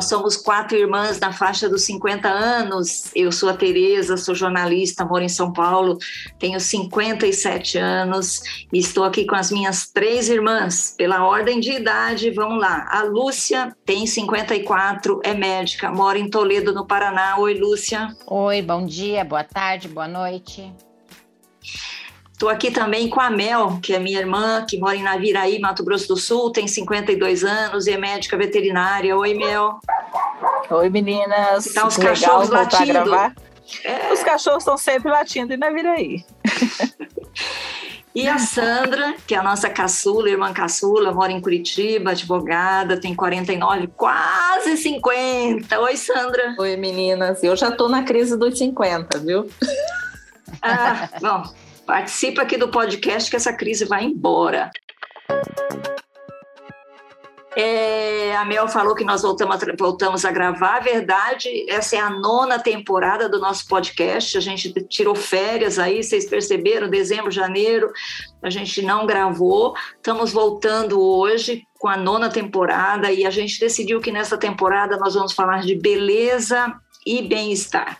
Nós somos quatro irmãs na faixa dos 50 anos. Eu sou a Tereza, sou jornalista, moro em São Paulo, tenho 57 anos e estou aqui com as minhas três irmãs. Pela ordem de idade, vamos lá. A Lúcia tem 54, é médica, mora em Toledo, no Paraná. Oi, Lúcia. Oi, bom dia, boa tarde, boa noite. Estou aqui também com a Mel, que é minha irmã, que mora em Naviraí, Mato Grosso do Sul, tem 52 anos e é médica veterinária. Oi, Mel. Oi, meninas. Tá os cachorros latindo. É. Os cachorros estão sempre latindo em Naviraí. E a Sandra, que é a nossa caçula, irmã caçula, mora em Curitiba, advogada, tem 49, quase 50. Oi, Sandra. Oi, meninas. Eu já estou na crise dos 50, viu? Ah, bom, Participa aqui do podcast que essa crise vai embora. É, a Mel falou que nós voltamos a, voltamos a gravar. A verdade, essa é a nona temporada do nosso podcast. A gente tirou férias aí, vocês perceberam? Dezembro, janeiro, a gente não gravou. Estamos voltando hoje com a nona temporada e a gente decidiu que nessa temporada nós vamos falar de beleza e bem-estar.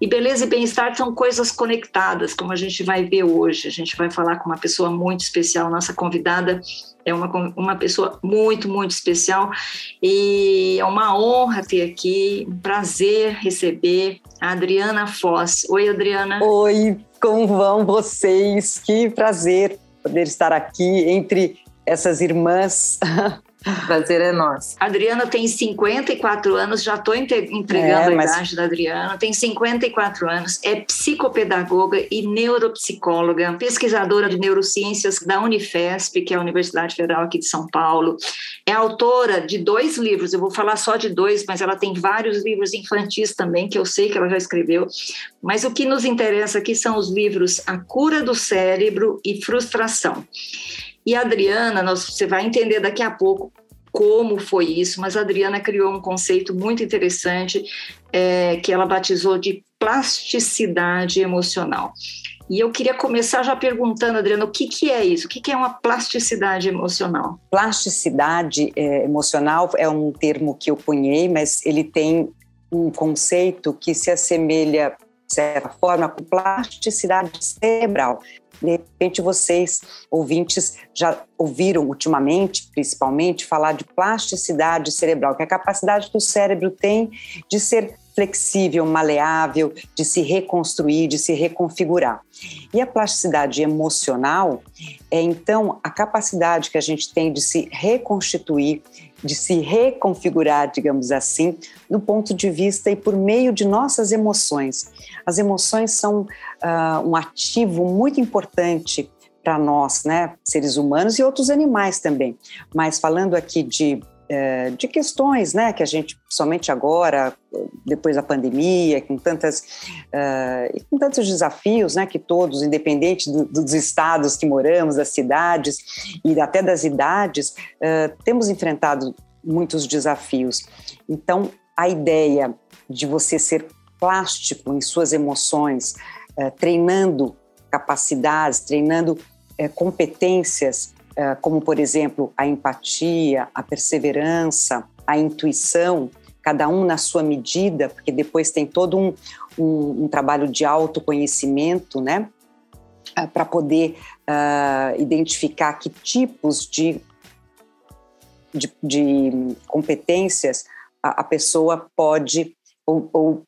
E beleza e bem-estar são coisas conectadas, como a gente vai ver hoje. A gente vai falar com uma pessoa muito especial, nossa convidada é uma, uma pessoa muito, muito especial e é uma honra ter aqui, um prazer receber a Adriana Foz. Oi, Adriana. Oi, como vão vocês? Que prazer poder estar aqui entre essas irmãs Prazer é nosso. Adriana tem 54 anos, já estou entregando é, mas... a idade da Adriana, tem 54 anos, é psicopedagoga e neuropsicóloga, pesquisadora de neurociências da Unifesp, que é a Universidade Federal aqui de São Paulo. É autora de dois livros, eu vou falar só de dois, mas ela tem vários livros infantis também, que eu sei que ela já escreveu. Mas o que nos interessa aqui são os livros A Cura do Cérebro e Frustração. E a Adriana, nós, você vai entender daqui a pouco como foi isso, mas a Adriana criou um conceito muito interessante é, que ela batizou de plasticidade emocional. E eu queria começar já perguntando, Adriana, o que, que é isso? O que, que é uma plasticidade emocional? Plasticidade é, emocional é um termo que eu cunhei, mas ele tem um conceito que se assemelha, de certa forma, com plasticidade cerebral. De repente, vocês, ouvintes, já ouviram ultimamente, principalmente, falar de plasticidade cerebral, que é a capacidade que o cérebro tem de ser flexível, maleável, de se reconstruir, de se reconfigurar. E a plasticidade emocional é então a capacidade que a gente tem de se reconstituir, de se reconfigurar, digamos assim, do ponto de vista e por meio de nossas emoções. As emoções são uh, um ativo muito importante para nós, né, seres humanos e outros animais também. Mas falando aqui de é, de questões, né, que a gente somente agora, depois da pandemia, com tantas uh, com tantos desafios, né, que todos, independente do, dos estados que moramos, das cidades e até das idades, uh, temos enfrentado muitos desafios. Então, a ideia de você ser plástico em suas emoções, uh, treinando capacidades, treinando competências eh, como, por exemplo, a empatia, a perseverança, a intuição, cada um na sua medida, porque depois tem todo um, um, um trabalho de autoconhecimento, né? Uh, para poder uh, identificar que tipos de, de, de competências a, a, pessoa pode ou, ou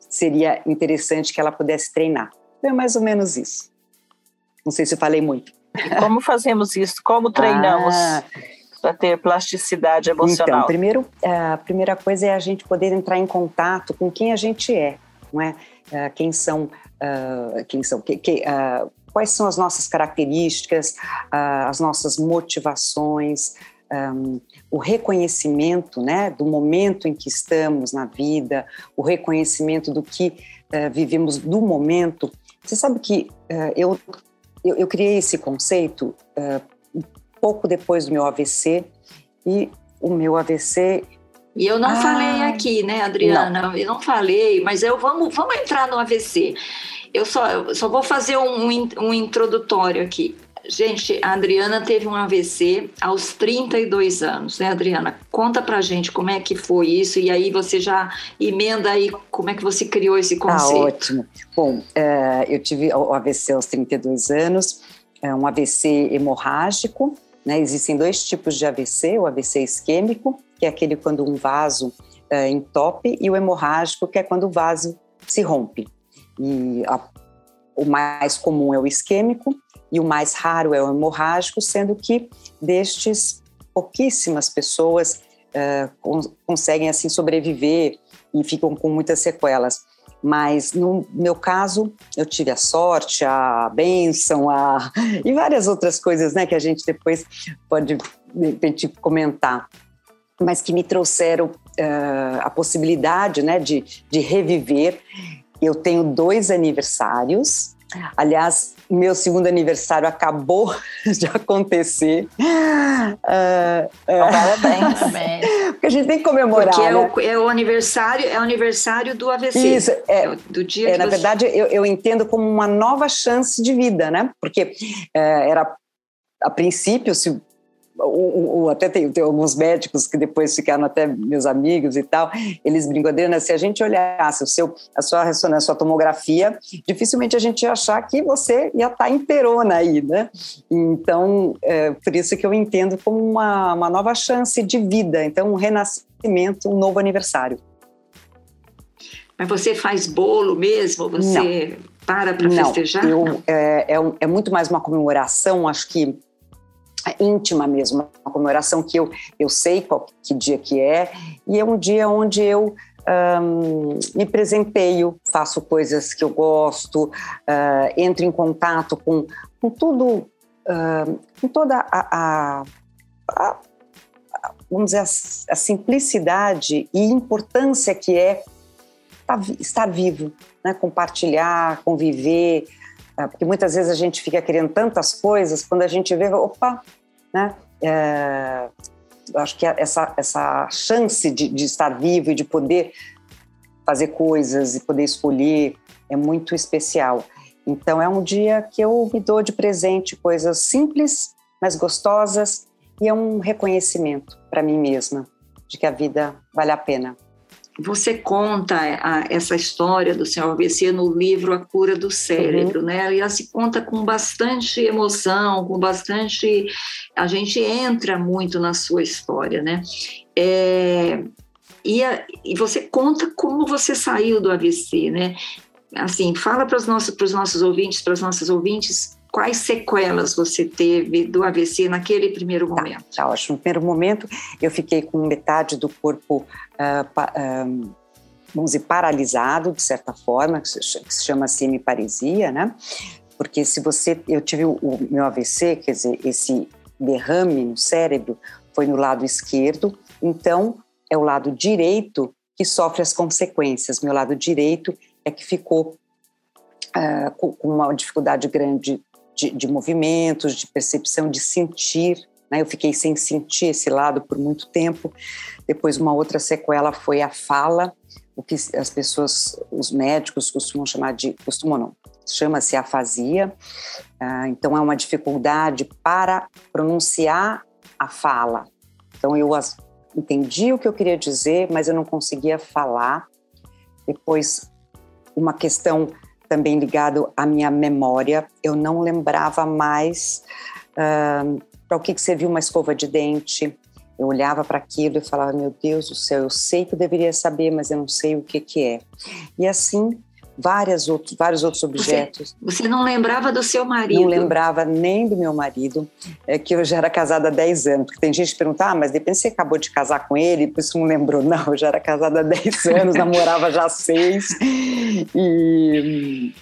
seria interessante que ela pudesse treinar. É mais ou menos isso. Não sei se eu falei muito. Como fazemos isso? Como treinamos? Ah, para ter plasticidade emocional? Então, primeiro, a primeira coisa é a gente poder entrar em contato com quem a gente é, não é? Ah, quem são, uh, quem são, que, que, uh, quais são as nossas características, as nossas motivações, o reconhecimento, né, do momento em que estamos na vida, o reconhecimento do que vivemos do momento. Você sabe que eu eu, eu, criei esse conceito uh, pouco depois do meu AVC e o meu AVC e eu não ah, falei aqui, né, Adriana? Não. Eu não falei, mas eu vamos, vamos entrar no AVC. Eu só, eu só vou fazer um, um introdutório aqui. Gente, a Adriana teve um AVC aos 32 anos, né, Adriana? Conta pra gente como é que foi isso e aí você já emenda aí como é que você criou esse tá conceito. Tá ótimo. Bom, é, eu tive o AVC aos 32 anos, é um AVC hemorrágico, né? Existem dois tipos de AVC, o AVC isquêmico, que é aquele quando um vaso é, entope, e o hemorrágico, que é quando o vaso se rompe. E a, o mais comum é o isquêmico, e o mais raro é o hemorrágico, sendo que destes pouquíssimas pessoas uh, conseguem assim sobreviver e ficam com muitas sequelas. Mas no meu caso, eu tive a sorte, a bênção, a... e várias outras coisas né, que a gente depois pode de repente comentar, mas que me trouxeram uh, a possibilidade né, de, de reviver. Eu tenho dois aniversários, aliás, meu segundo aniversário acabou de acontecer. Uh, uh, parabéns. Porque a gente tem que comemorar. Porque é, né? o, é o aniversário, é o aniversário do AVC. Isso, é, é do dia é, Na você... verdade, eu, eu, entendo como uma nova chance de vida, né? Porque é, era a princípio, se o, o, até tem, tem, alguns médicos que depois ficaram até meus amigos e tal, eles brincam, Adriana, se a gente olhasse o seu, a sua ressonância, a sua tomografia, dificilmente a gente ia achar que você ia estar inteirona aí, né? Então, é, por isso que eu entendo como uma, uma nova chance de vida, então um renascimento, um novo aniversário. Mas você faz bolo mesmo? Você Não. para para festejar? Eu, é, é, é muito mais uma comemoração, acho que íntima mesmo, uma comemoração que eu, eu sei qual que dia que é, e é um dia onde eu um, me presenteio, faço coisas que eu gosto, uh, entro em contato com, com tudo, uh, com toda a, a, a, vamos dizer, a, simplicidade e importância que é estar vivo, né? compartilhar, conviver, é, porque muitas vezes a gente fica querendo tantas coisas, quando a gente vê, opa, né? É, acho que essa, essa chance de, de estar vivo e de poder fazer coisas e poder escolher é muito especial. Então é um dia que eu me dou de presente coisas simples, mas gostosas e é um reconhecimento para mim mesma de que a vida vale a pena. Você conta a, essa história do senhor AVC no livro A Cura do Cérebro, uhum. né? E ela se conta com bastante emoção, com bastante. A gente entra muito na sua história, né? É, e, a, e você conta como você saiu do AVC, né? Assim, fala para os nossos, para os nossos ouvintes, para as nossas ouvintes, quais sequelas você teve do AVC naquele primeiro tá, momento? Tá, tá ótimo. No primeiro momento, eu fiquei com metade do corpo, uh, uh, vamos dizer, paralisado, de certa forma, que se chama semiparesia, né? Porque se você, eu tive o, o meu AVC, quer dizer, esse derrame no cérebro foi no lado esquerdo, então é o lado direito que sofre as consequências. Meu lado direito é que ficou uh, com uma dificuldade grande de, de movimentos, de percepção, de sentir. Né? Eu fiquei sem sentir esse lado por muito tempo. Depois, uma outra sequela foi a fala, o que as pessoas, os médicos costumam chamar de, costumam não, chama-se afasia. Ah, então, é uma dificuldade para pronunciar a fala. Então, eu as, entendi o que eu queria dizer, mas eu não conseguia falar. Depois, uma questão também ligado à minha memória. Eu não lembrava mais uh, para o que, que serviu uma escova de dente. Eu olhava para aquilo e falava: Meu Deus do céu, eu sei que eu deveria saber, mas eu não sei o que, que é. E assim várias outros, vários outros objetos. Você, você, não lembrava do seu marido? Não lembrava nem do meu marido, é que eu já era casada há 10 anos. Porque tem gente que pergunta, ah, mas depende você acabou de casar com ele, por isso não lembrou. Não, eu já era casada há 10 anos, namorava já há 6. E, e,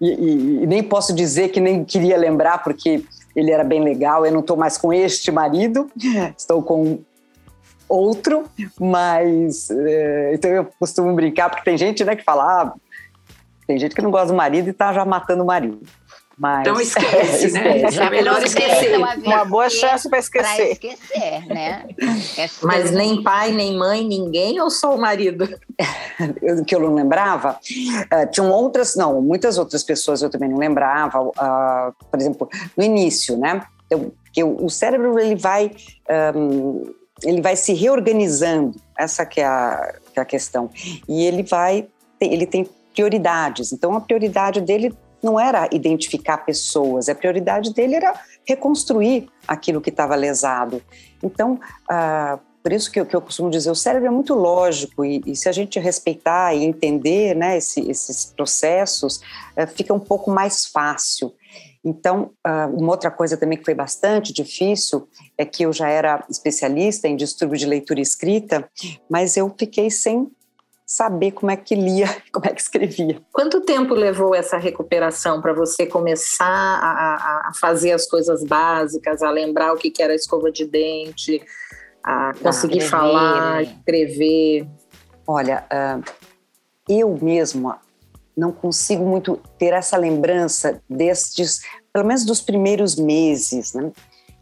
e, e, nem posso dizer que nem queria lembrar, porque ele era bem legal. Eu não estou mais com este marido, estou com outro, mas é, então eu costumo brincar porque tem gente né que fala ah, tem gente que não gosta do marido e tá já matando o marido. Mas, então esquece, né? É melhor esquecer. Uma, uma boa chance para esquecer. Para esquecer, né? É Mas nem pai, nem mãe, ninguém ou só o marido? que eu não lembrava. Uh, tinham outras, não, muitas outras pessoas eu também não lembrava. Uh, por exemplo, no início, né? Eu, que o cérebro ele vai um, ele vai se reorganizando. Essa que é a, que é a questão. E ele vai ele tem prioridades. Então a prioridade dele não era identificar pessoas, a prioridade dele era reconstruir aquilo que estava lesado. Então, ah, por isso que eu, que eu, costumo dizer, o cérebro é muito lógico e, e se a gente respeitar e entender né, esse, esses processos, eh, fica um pouco mais fácil. Então, ah, uma outra coisa também que foi bastante difícil é que eu já era especialista em distúrbio de leitura escrita, mas eu fiquei sem saber como é que lia, como é que escrevia. Quanto tempo levou essa recuperação para você começar a, a, fazer as coisas básicas, a lembrar o que era a escova de dente, a conseguir ah, falar, escrever? Olha, uh, eu mesma não consigo muito ter essa lembrança destes, pelo menos dos primeiros meses, né?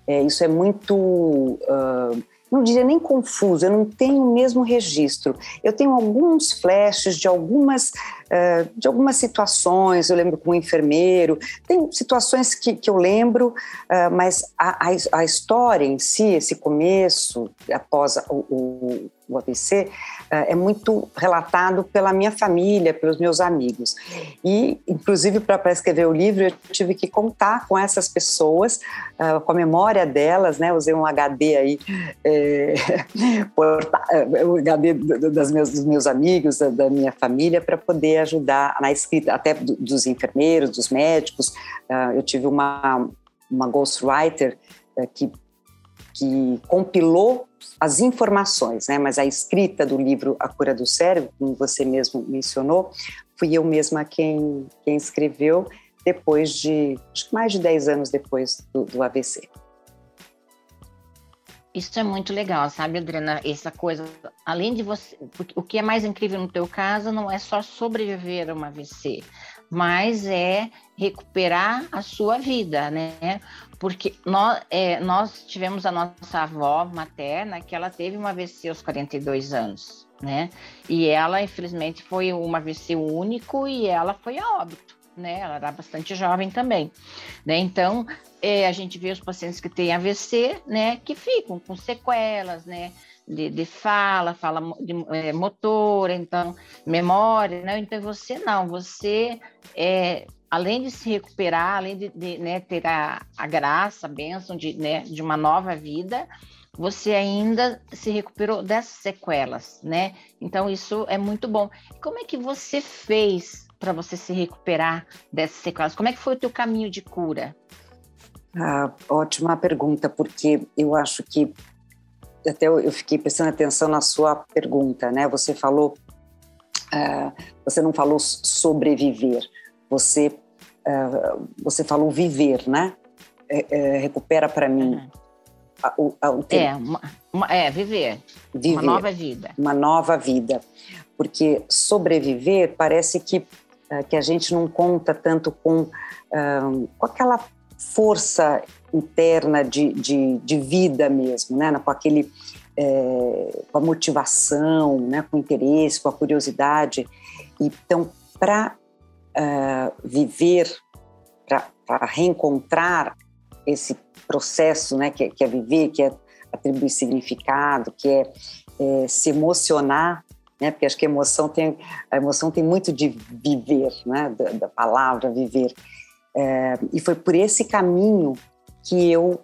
É, isso é muito uh, não diria nem confuso, eu não tenho o mesmo registro. Eu tenho alguns flashes de algumas, uh, de algumas situações, eu lembro com um enfermeiro, tem situações que, que eu lembro, uh, mas a, a, a, história em si, esse começo, após o, o, o AVC, é muito relatado pela minha família, pelos meus amigos. E, inclusive, para escrever o livro, eu tive que contar com essas pessoas, uh, com a memória delas, né? Usei um HD aí, é, o HD das meus, dos meus amigos, da, da minha família, para poder ajudar na escrita, até dos enfermeiros, dos médicos. Uh, eu tive uma, uma ghostwriter uh, que que compilou as informações, né? Mas a escrita do livro A Cura do Cérebro, como você mesmo mencionou, fui eu mesma quem, quem escreveu depois de, acho que mais de 10 anos depois do, do AVC. Isso é muito legal, sabe, Adriana? Essa coisa, além de você, o que é mais incrível no teu caso não é só sobreviver a uma AVC, mas é recuperar a sua vida, né? Porque nós, é, nós tivemos a nossa avó materna que ela teve uma AVC aos 42 anos, né? E ela, infelizmente, foi uma AVC único e ela foi a óbito, né? Ela era bastante jovem também, né? Então, é, a gente vê os pacientes que têm AVC, né? Que ficam com sequelas, né? De, de, fala, fala de é, motor, então memória, né? Então você não, você é, além de se recuperar, além de, de né, ter a, a, graça, a bênção de, né, de uma nova vida, você ainda se recuperou dessas sequelas, né? Então isso é muito bom. Como é que você fez para você se recuperar dessas sequelas? Como é que foi o teu caminho de cura? Ah, ótima pergunta, porque eu acho que até eu fiquei prestando atenção na sua pergunta, né? Você falou, uh, você não falou sobreviver você, uh, você falou viver, né? É, é, recupera para mim. Uhum. A, o, a, o é, uma, uma, é, viver. viver. Uma nova vida. Uma nova vida. Porque sobreviver parece que, que a gente não conta tanto com, com aquela força interna de, de, de vida mesmo, né? com aquele é, com a motivação, né? com o interesse, com a curiosidade. Então, para uh, viver, para reencontrar esse processo, né, que, que, é viver, que é atribuir significado, que é, é, se emocionar, né, porque acho que a emoção tem, a emoção tem muito de viver, né, da, da palavra viver. É, e foi por esse caminho que eu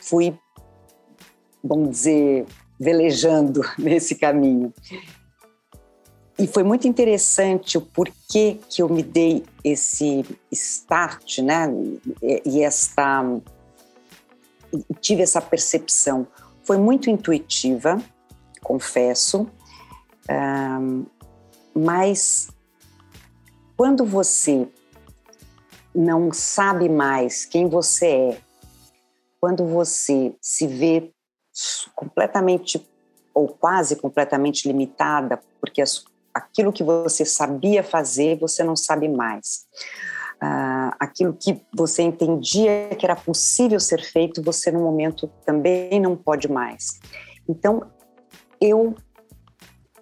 fui, vamos dizer, velejando nesse caminho. E foi muito interessante o porquê que eu me dei esse start, né? E esta tive essa percepção. Foi muito intuitiva, confesso, um, mas quando você não sabe mais quem você é, quando você se vê completamente ou quase completamente limitada, porque as aquilo que você sabia fazer, você não sabe mais. uh, aquilo que você entendia que era possível ser feito, você no momento também não pode mais. Então, eu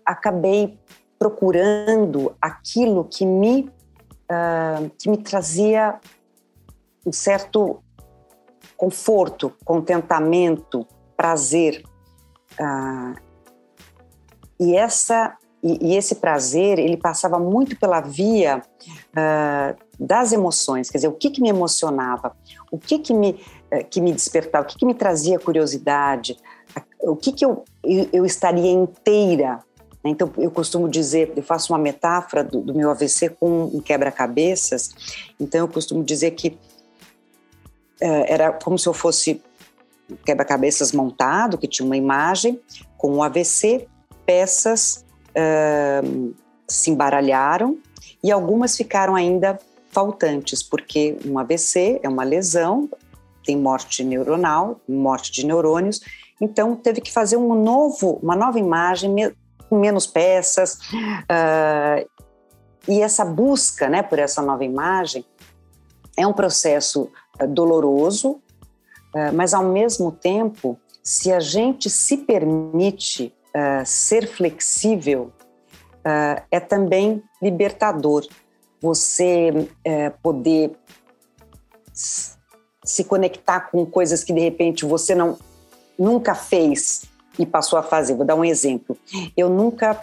acabei procurando aquilo que me, uh, que me trazia um certo conforto, contentamento, prazer. Uh, e essa e, e, esse prazer ele passava muito pela via uh, das emoções, quer dizer, o que, que me emocionava, o que, que, me, uh, que me despertava, o que, que me trazia curiosidade, o que, que eu, eu, estaria inteira. Então, eu costumo dizer, eu faço uma metáfora do, do meu AVC com um quebra-cabeças, então eu costumo dizer que uh, era como se eu fosse quebra-cabeças montado, que tinha uma imagem com um AVC, peças uh, se embaralharam e algumas ficaram ainda faltantes, porque um AVC é uma lesão, tem morte neuronal, morte de neurônios, então teve que fazer um novo, uma nova imagem com menos peças uh, e essa busca, né, por essa nova imagem é um processo uh, doloroso, uh, mas ao mesmo tempo, se a gente se permite uh, ser flexível é também libertador. Você uh, poder se conectar com coisas que de repente você não nunca fez e passou a fazer. Vou dar um exemplo. Eu nunca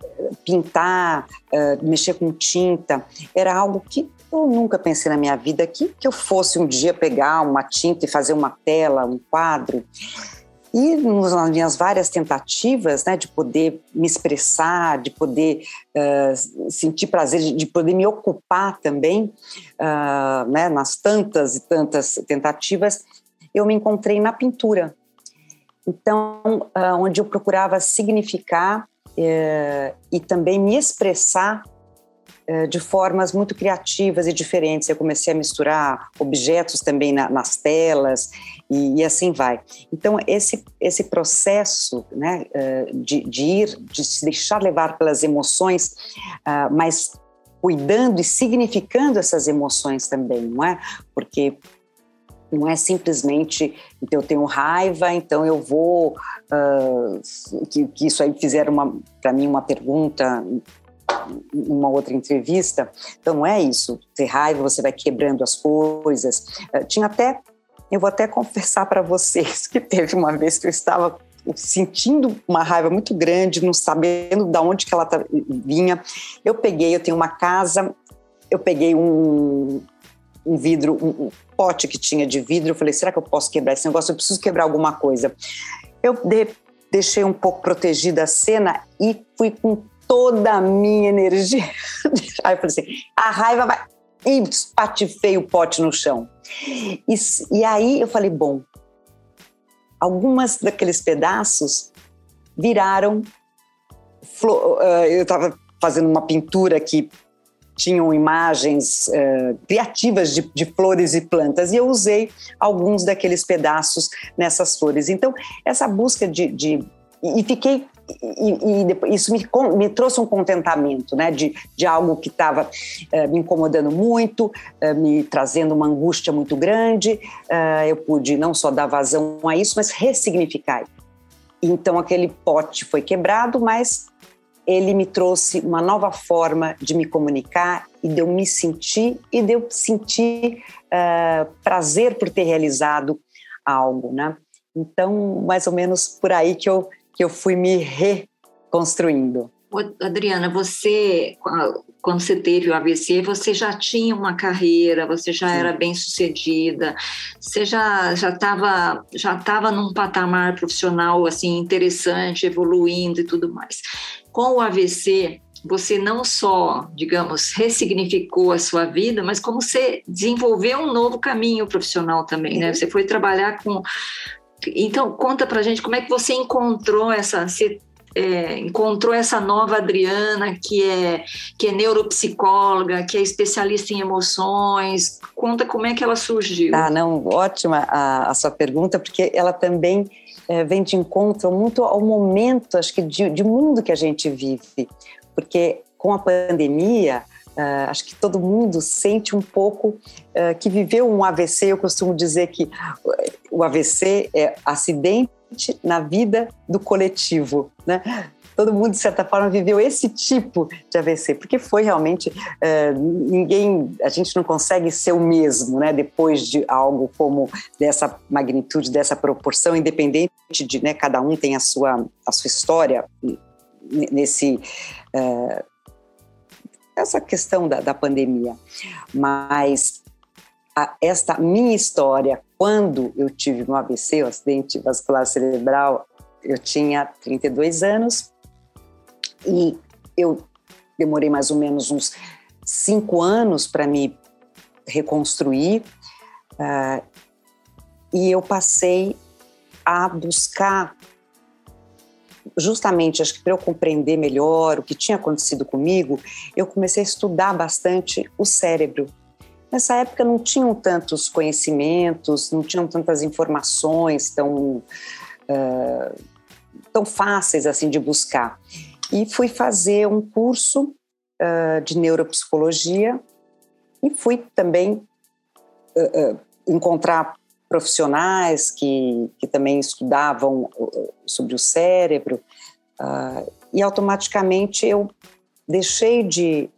eh, pintar, mexer com tinta, era algo que eu nunca pensei na minha vida que, que eu fosse um dia pegar uma tinta e fazer uma tela, um quadro. E nas minhas várias tentativas né, de poder me expressar, de poder uh, sentir prazer, de, de, poder me ocupar também, uh, né, nas tantas e tantas tentativas, eu me encontrei na pintura. Então, uh, onde eu procurava significar eh, e também me expressar eh, de formas muito criativas e diferentes. Eu comecei a misturar objetos também na, nas telas e, e, assim vai. Então, esse, esse processo né, eh, de, de ir, de se deixar levar pelas emoções, ah, mas cuidando e significando essas emoções também, não é? Porque não é simplesmente então eu tenho raiva, então eu vou uh, que, que, isso aí fizeram para mim uma pergunta uma outra entrevista. Então não é isso, ter raiva, você vai quebrando as coisas. Uh, tinha até, eu vou até confessar para vocês que teve uma vez que eu estava sentindo uma raiva muito grande, não sabendo de onde que ela vinha. Eu peguei, eu tenho uma casa, eu peguei um, um vidro, um, um pote que tinha de vidro, eu falei, será que eu posso quebrar esse negócio? Eu preciso quebrar alguma coisa. Eu de, deixei um pouco protegida a cena e fui com toda a minha energia. Aí eu falei assim: a raiva vai. E espatifei o pote no chão. E, e aí eu falei: bom, algumas daqueles pedaços viraram. Flor, uh, eu estava fazendo uma pintura que tinham imagens uh, criativas de, de, flores e plantas, e eu usei alguns daqueles pedaços nessas flores. Então, essa busca de. de e fiquei e, e, isso me, me, trouxe um contentamento, né, de, de algo que estava eh, me incomodando muito, eh, me trazendo uma angústia muito grande. Eu pude não só dar vazão a isso, mas ressignificar. Então aquele pote foi quebrado, mas ele me trouxe uma nova forma de me comunicar e de eu me sentir e de eu sentir prazer por ter realizado algo, né? Então, mais ou menos por aí que eu que eu fui me reconstruindo. Adriana, você, quando você teve o AVC, você já tinha uma carreira, você já Sim. era bem sucedida, você já já estava já tava num patamar profissional assim interessante, evoluindo e tudo mais. Com o AVC, você não só, digamos, ressignificou a sua vida, mas como você desenvolveu um novo caminho profissional também, né? Uhum. Você foi trabalhar com então, conta pra gente como é que você encontrou essa. Você, é, encontrou essa nova Adriana que é que é neuropsicóloga, que é especialista em emoções. Conta como é que ela surgiu. Ah, não, ótima a, a sua pergunta, porque ela também é, vem de encontro muito ao momento, acho que de, de mundo que a gente vive, porque com a pandemia Uh, acho que todo mundo sente um pouco uh, que viveu um AVC. Eu costumo dizer que o AVC é acidente na vida do coletivo, né? Todo mundo, de certa forma, viveu esse tipo de AVC, porque foi realmente uh, ninguém, a gente não consegue ser o mesmo, né? Depois de algo como dessa magnitude, dessa proporção, independente de, né? Cada um tem a sua a sua história nesse uh, essa questão da, da pandemia. Mas esta minha história, quando eu tive um AVC, um acidente vascular cerebral, eu tinha 32 anos e eu demorei mais ou menos uns cinco anos para me reconstruir uh, e eu passei a buscar justamente, acho que para eu compreender melhor o que tinha acontecido comigo, eu comecei a estudar bastante o cérebro. Nessa época não tinham tantos conhecimentos, não tinham tantas informações tão, uh, tão fáceis assim de buscar. E fui fazer um curso uh, de neuropsicologia e fui também uh, encontrar profissionais que, que também estudavam sobre o cérebro, uh, e automaticamente eu deixei de,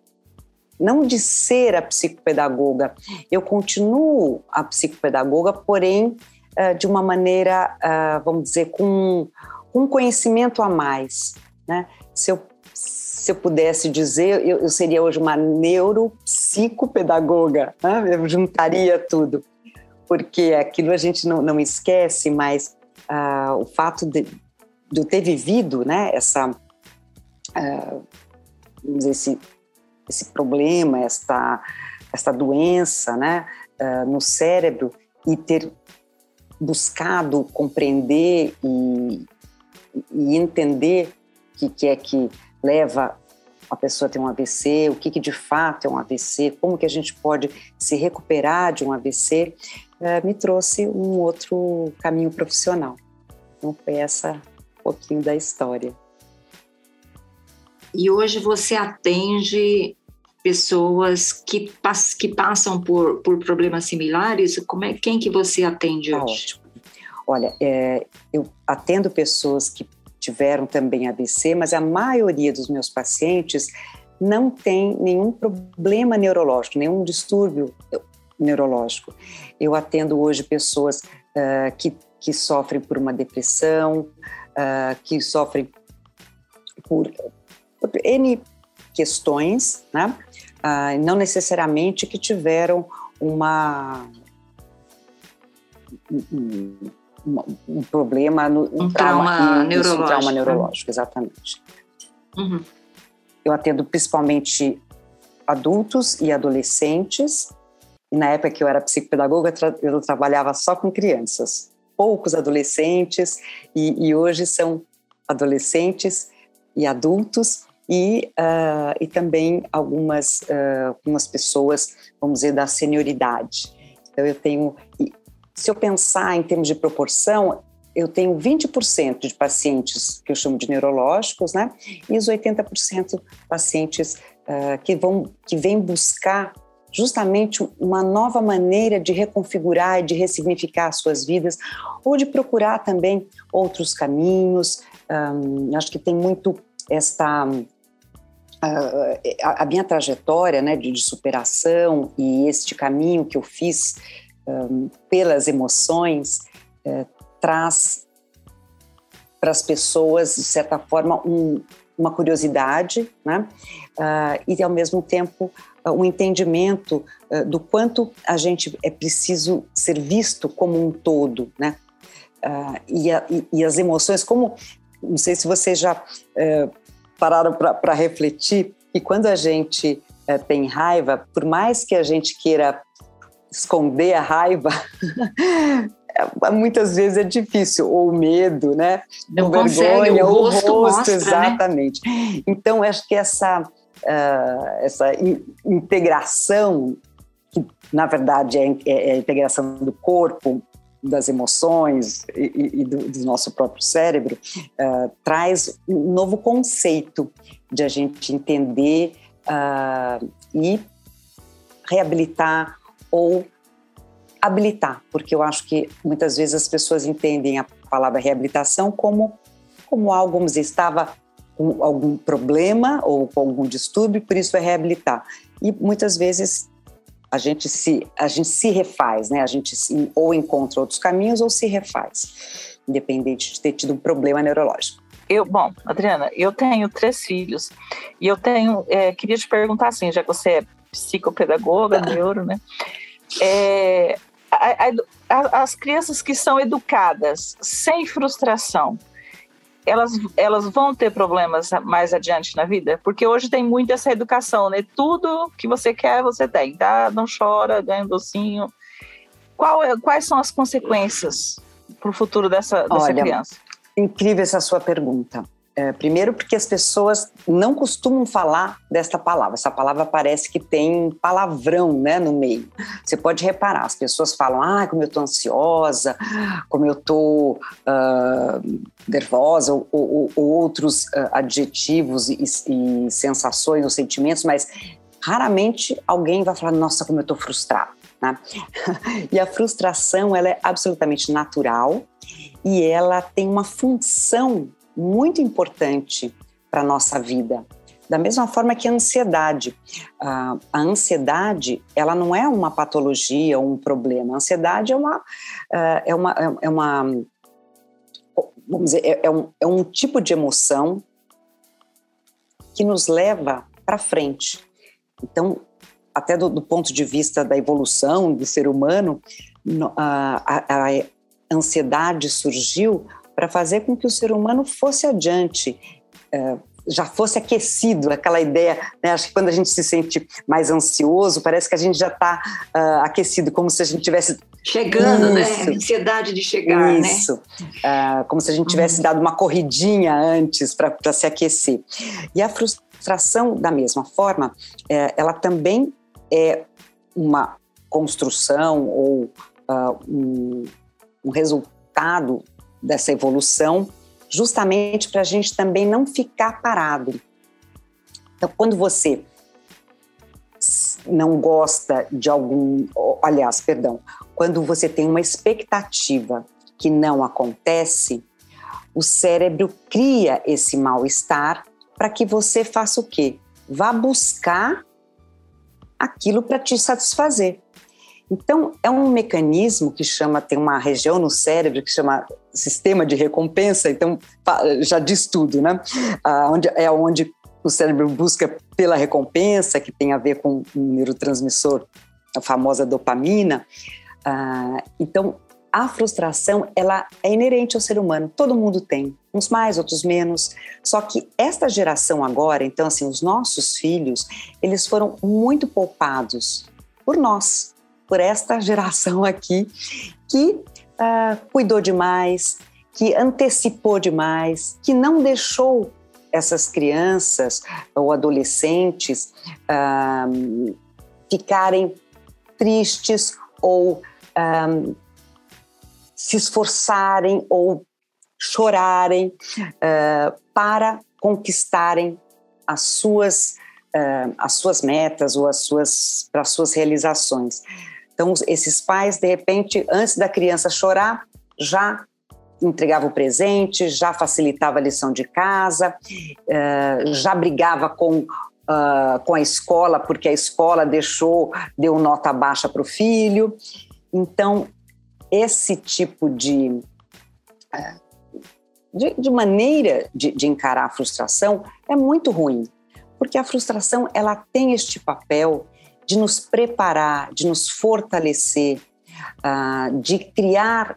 não de ser a psicopedagoga, eu continuo a psicopedagoga, porém uh, de uma maneira, uh, vamos dizer, com um conhecimento a mais. Né? Se eu se eu pudesse dizer, eu, eu seria hoje uma neuropsicopedagoga, né? eu juntaria tudo porque aquilo a gente não, não esquece, mas uh, o fato de, de, eu ter vivido né, essa, dizer, esse, esse problema, esta, esta doença né, uh, no cérebro e ter buscado compreender e, e entender que, que é que leva a pessoa ter um AVC, o que, que, de fato é um AVC, como que a gente pode se recuperar de um AVC, uh, me trouxe um outro caminho profissional. Então foi essa um pouquinho da história. E hoje você atende pessoas que, pass que passam por, por problemas similares? Como é, quem que você atende tá hoje? Ótimo. Olha, é, eu atendo pessoas que tiveram também AVC, mas a maioria dos meus pacientes não tem nenhum problema neurológico, nenhum distúrbio neurológico. Eu atendo hoje pessoas uh, que, que sofrem por uma depressão, uh, que sofrem por, por N questões, né? Uh, não necessariamente que tiveram uma um, problema, no, um, um trauma, trauma neurológico. Um trauma neurológico, exatamente. Uhum. Eu atendo principalmente adultos e adolescentes e na época que eu era psicopedagoga, eu trabalhava só com crianças, poucos adolescentes, e, e hoje são adolescentes e adultos, e, uh, e também algumas, uh, algumas pessoas, vamos dizer, da senioridade. Então, eu tenho, se eu pensar em termos de proporção, eu tenho 20% de pacientes que eu chamo de neurológicos, né? E os 80% pacientes uh, que vão que vêm buscar justamente uma nova maneira de reconfigurar e de ressignificar suas vidas, ou de procurar também outros caminhos. Um, acho que tem muito esta. Uh, a, a, minha trajetória né, de, de, superação e este caminho que eu fiz um, pelas emoções uh, traz para as pessoas, de certa forma, um, uma curiosidade, né? Uh, e ao mesmo tempo um entendimento uh, do quanto a gente é preciso ser visto como um todo, né? Uh, e, a, e, e, as emoções, como não sei se vocês já uh, pararam para refletir, que quando a gente uh, tem raiva, por mais que a gente queira esconder a raiva, muitas vezes é difícil, ou medo, né? Não ou consegue, vergonha, o rosto, o rosto mostra, né? exatamente. Né? Então, acho que essa uh, essa in integração, que na verdade é, é, é, a integração do corpo, das emoções e, e do, do, nosso próprio cérebro, uh, traz um novo conceito de a gente entender uh, e reabilitar ou habilitar, porque eu acho que muitas vezes as pessoas entendem a palavra reabilitação como, como algo, estava com algum problema ou com algum distúrbio, por isso é reabilitar. E muitas vezes a gente se a gente se refaz, né? A gente se, ou encontra outros caminhos ou se refaz, independente de ter tido um problema neurológico. Eu, bom, Adriana, eu tenho três filhos e eu tenho, é, queria te perguntar assim, já que você é psicopedagoga, neuro, né? É, a, a, as crianças que são educadas sem frustração, elas, elas vão ter problemas mais adiante na vida? Porque hoje tem muito essa educação, né? Tudo que você quer, você tem, tá? Não chora, ganha um docinho. Qual é, quais são as consequências para o futuro dessa, dessa Olha, criança? Incrível essa sua pergunta. É, primeiro, porque as pessoas não costumam falar desta palavra. Essa palavra parece que tem palavrão né, no meio. Você pode reparar, as pessoas falam, ah, como eu estou ansiosa, como eu estou uh, nervosa, ou, ou, ou outros uh, adjetivos e, e sensações ou sentimentos, mas raramente alguém vai falar, nossa, como eu estou frustrado. Né? e a frustração ela é absolutamente natural e ela tem uma função muito importante para a nossa vida. Da mesma forma que a ansiedade. a ansiedade, ela não é uma patologia ou um problema. A ansiedade é uma, é uma, é uma vamos dizer, é, é, um, é um tipo de emoção que nos leva para frente. Então, até do, do, ponto de vista da evolução do ser humano, a, a, a ansiedade surgiu para fazer com que o ser humano fosse adiante, é, já fosse aquecido, aquela ideia, né? acho que quando a gente se sente mais ansioso, parece que a gente já está uh, ah, aquecido, como se a gente tivesse... Chegando, né? Isso. né? Ansiedade de chegar, né? Isso, né? uh, como se a gente tivesse uhum. dado uma corridinha antes para se aquecer. E a frustração, da mesma forma, é, ela também é uma construção ou uh, um, um resultado dessa evolução, justamente para a gente também não ficar parado. Então, quando você não gosta de algum, aliás, perdão, quando você tem uma expectativa que não acontece, o cérebro cria esse mal-estar para que você faça o quê? Vá buscar aquilo para te satisfazer. Então, é um mecanismo que chama, tem uma região no cérebro que chama sistema de recompensa, então já diz tudo, né? Ah, onde, é onde o cérebro busca pela recompensa, que tem a ver com um neurotransmissor, a famosa dopamina. Ah, então, a frustração, ela é inerente ao ser humano, todo mundo tem, uns mais, outros menos. Só que esta geração agora, então assim, os nossos filhos, eles foram muito poupados por nós, por esta geração aqui que uh, cuidou demais, que antecipou demais, que não deixou essas crianças ou adolescentes uh, ficarem tristes ou um, se esforçarem ou chorarem para conquistarem as suas, as suas metas ou as suas, para as suas realizações. Então, esses pais, de repente, antes da criança chorar, já entregava o presente, já facilitava a lição de casa, uh, já brigava com, uh, com a escola, porque a escola deixou, deu nota baixa para o filho. Então, esse tipo de, eh, de, de maneira de, de encarar a frustração é muito ruim, porque a frustração ela tem este papel de nos preparar, de nos fortalecer, uh, de criar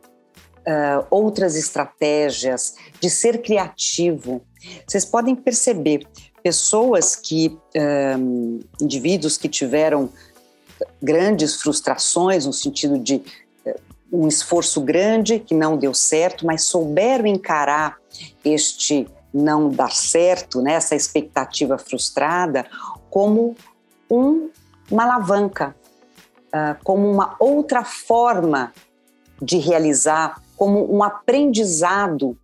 uh, outras estratégias, de ser criativo. Vocês podem perceber pessoas que, um, indivíduos que tiveram grandes frustrações no sentido de uh, um esforço grande que não deu certo, mas souberam encarar este não dar certo, né, essa expectativa frustrada, como um uma alavanca, uh, como uma outra forma de realizar, como um aprendizado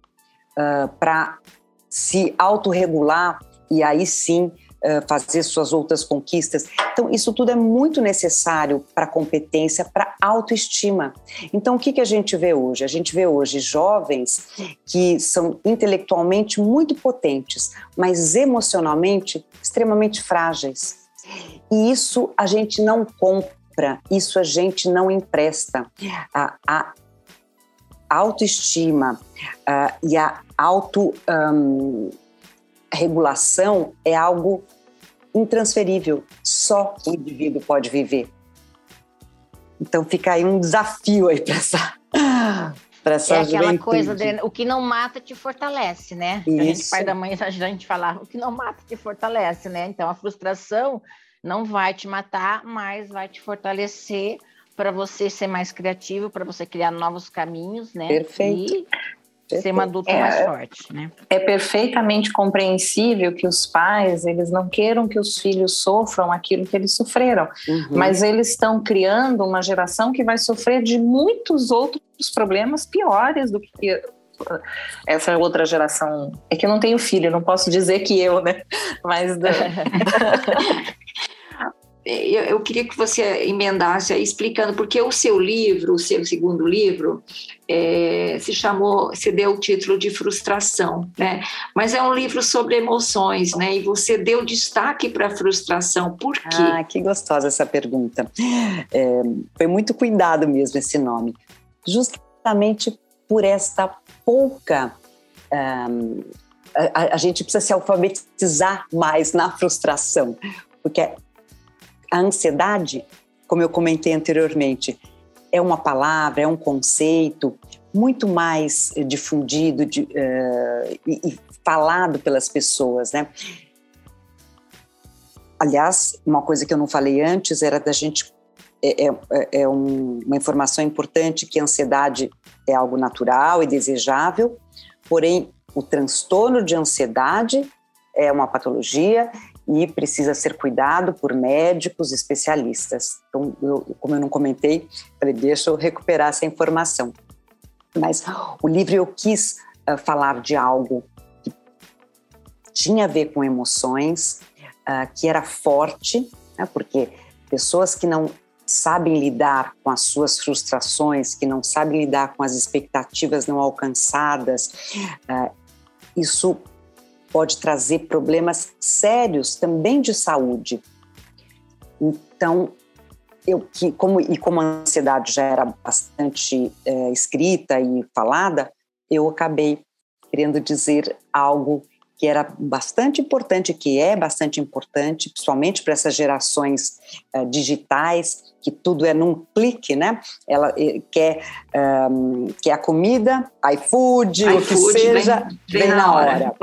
uh, para se autorregular e aí sim uh, fazer suas outras conquistas. Então, isso tudo é muito necessário para competência, para autoestima. Então, o que, que a gente vê hoje? A gente vê hoje jovens que são intelectualmente muito potentes, mas emocionalmente extremamente frágeis. E isso a gente não compra, isso a gente não empresta. A, a autoestima uh, e a autorregulação é algo intransferível, só o indivíduo pode viver. Então fica aí um desafio aí para essa para essa É aquela juventude. coisa, de, o que não mata te fortalece, né? Isso. A gente pai da mãe a gente falava, o que não mata te fortalece, né? Então a frustração não vai te matar, mas vai te fortalecer para você ser mais criativo, para você criar novos caminhos, né? Perfeito. E Perfeito. Ser um adulto é, mais forte, né? É perfeitamente compreensível que os pais, eles não queiram que os filhos sofram aquilo que eles sofreram, uhum. mas eles estão criando uma geração que vai sofrer de muitos outros problemas piores do que essa outra geração. É que eu não tenho filho, não posso dizer que eu, né? Mas eu, eu, queria que você emendasse aí explicando porque o seu livro, o seu segundo livro, é, se chamou, se deu o título de frustração, né? Mas é um livro sobre emoções, né? E você deu destaque para a frustração. Por quê? Ah, que gostosa essa pergunta. É, foi muito cuidado mesmo esse nome, justamente por esta pouca um, a, a, gente precisa se alfabetizar mais na frustração, porque a ansiedade, como eu comentei anteriormente, é uma palavra, é um conceito muito mais difundido de, uh, e, e, falado pelas pessoas, né? Aliás, uma coisa que eu não falei antes era da gente é, é, é um, uma informação importante que a ansiedade é algo natural e desejável, porém o transtorno de ansiedade é uma patologia e precisa ser cuidado por médicos especialistas. Então, eu, como eu não comentei, falei, deixa eu recuperar essa informação. Mas o livro eu quis uh, falar de algo que tinha a ver com emoções, uh, que era forte, né, porque pessoas que não sabem lidar com as suas frustrações, que não sabem lidar com as expectativas não alcançadas, uh, isso pode trazer problemas sérios também de saúde. Então, eu que como e como a ansiedade já era bastante é, escrita e falada, eu acabei querendo dizer algo que era bastante importante, que é bastante importante, principalmente para essas gerações uh, digitais, que tudo é num clique, né? Ela eh, quer, um, quer a comida, iFood, iFood o que seja, vem, vem na hora. hora.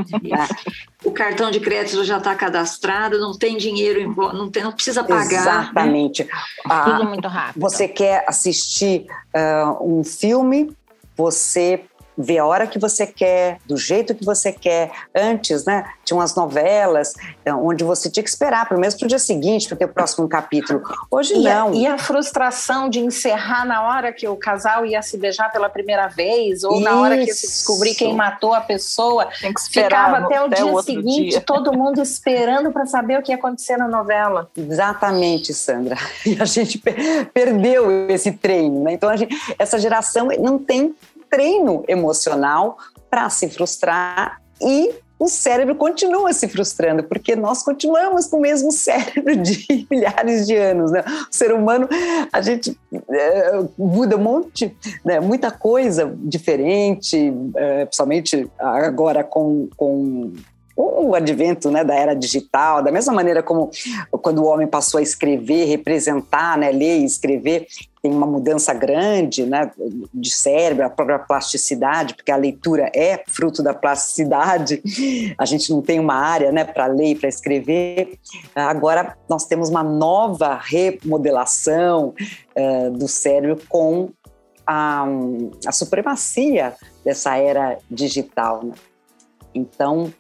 o cartão de crédito já está cadastrado, não tem dinheiro, não, tem, não precisa pagar. Né? Exatamente. Né? Ah, tudo muito rápido. Você quer assistir uh, um filme, você ver a hora que você quer, do jeito que você quer. Antes, né, tinha umas novelas eh, onde você tinha que esperar, pelo menos para o dia seguinte, para ter o próximo capítulo. Hoje e não. A, e a frustração de encerrar na hora que o casal ia se beijar pela primeira vez, ou Isso. na hora que se descobrir quem matou a pessoa, ficava até o até dia seguinte, dia. todo mundo esperando para saber o que ia acontecer na novela. Exatamente, Sandra. E a gente perdeu esse treino, né? Então, gente, essa geração não tem treino emocional para se frustrar e o cérebro continua se frustrando, porque nós continuamos com o mesmo cérebro de milhares de anos. Né? O ser humano, a gente é, muda um monte, né? muita coisa diferente, é, principalmente agora com, com o advento né, da era digital, da mesma maneira como quando o homem passou a escrever, representar, né, ler e escrever, tem uma mudança grande né, de cérebro, a própria plasticidade, porque a leitura é fruto da plasticidade, a gente não tem uma área né, para ler e para escrever. Agora nós temos uma nova remodelação uh, do cérebro com a, a supremacia dessa era digital. Né? Então,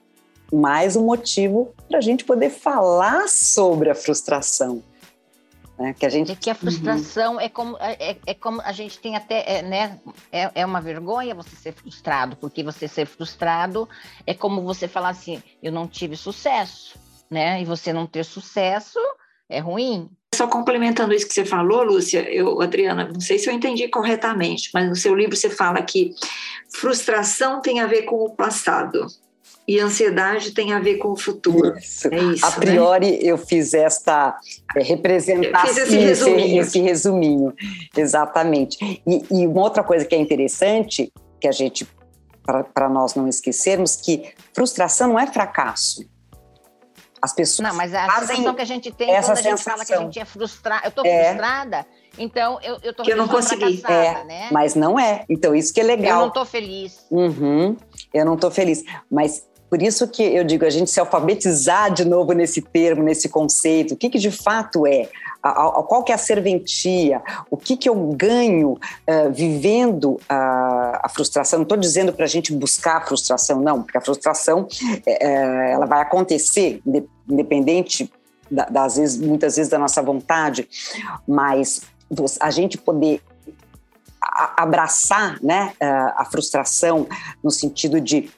mais um motivo para a gente poder falar sobre a frustração. Né? Que a gente é que a frustração uhum. é como é, é, é, como a gente tem até é, né é, é uma vergonha você ser frustrado porque você ser frustrado é como você falar assim eu não tive sucesso né? E você não ter sucesso é ruim. Só complementando isso que você falou, Lúcia, eu, Adriana, não sei se eu entendi corretamente, mas no seu livro você fala que frustração tem a ver com o passado e ansiedade tem a ver com o futuro. Isso. É isso, a né? priori, né? eu fiz esta é, representação, fiz esse resuminho. Esse, esse resuminho. Exatamente. E, e, uma outra coisa que é interessante, que a gente, para nós não esquecermos, que frustração não é fracasso. As pessoas Não, mas a sensação que a gente tem essa quando a gente sensação. fala que a gente é frustrada, eu estou é. frustrada, então eu, eu tô que eu não consegui. É, né? Mas não é. Então isso que é legal. Eu não estou feliz. Uhum, eu não estou feliz. Mas por isso que eu digo, a gente se alfabetizar de novo nesse termo, nesse conceito, o que, que de fato é, a, a, qual que é a serventia, o que, que eu ganho uh, vivendo a, a, frustração. Não estou dizendo para a gente buscar a frustração, não, porque a frustração é, ela vai acontecer, independente das vezes, muitas vezes da nossa vontade, mas a gente poder abraçar né, a frustração no sentido de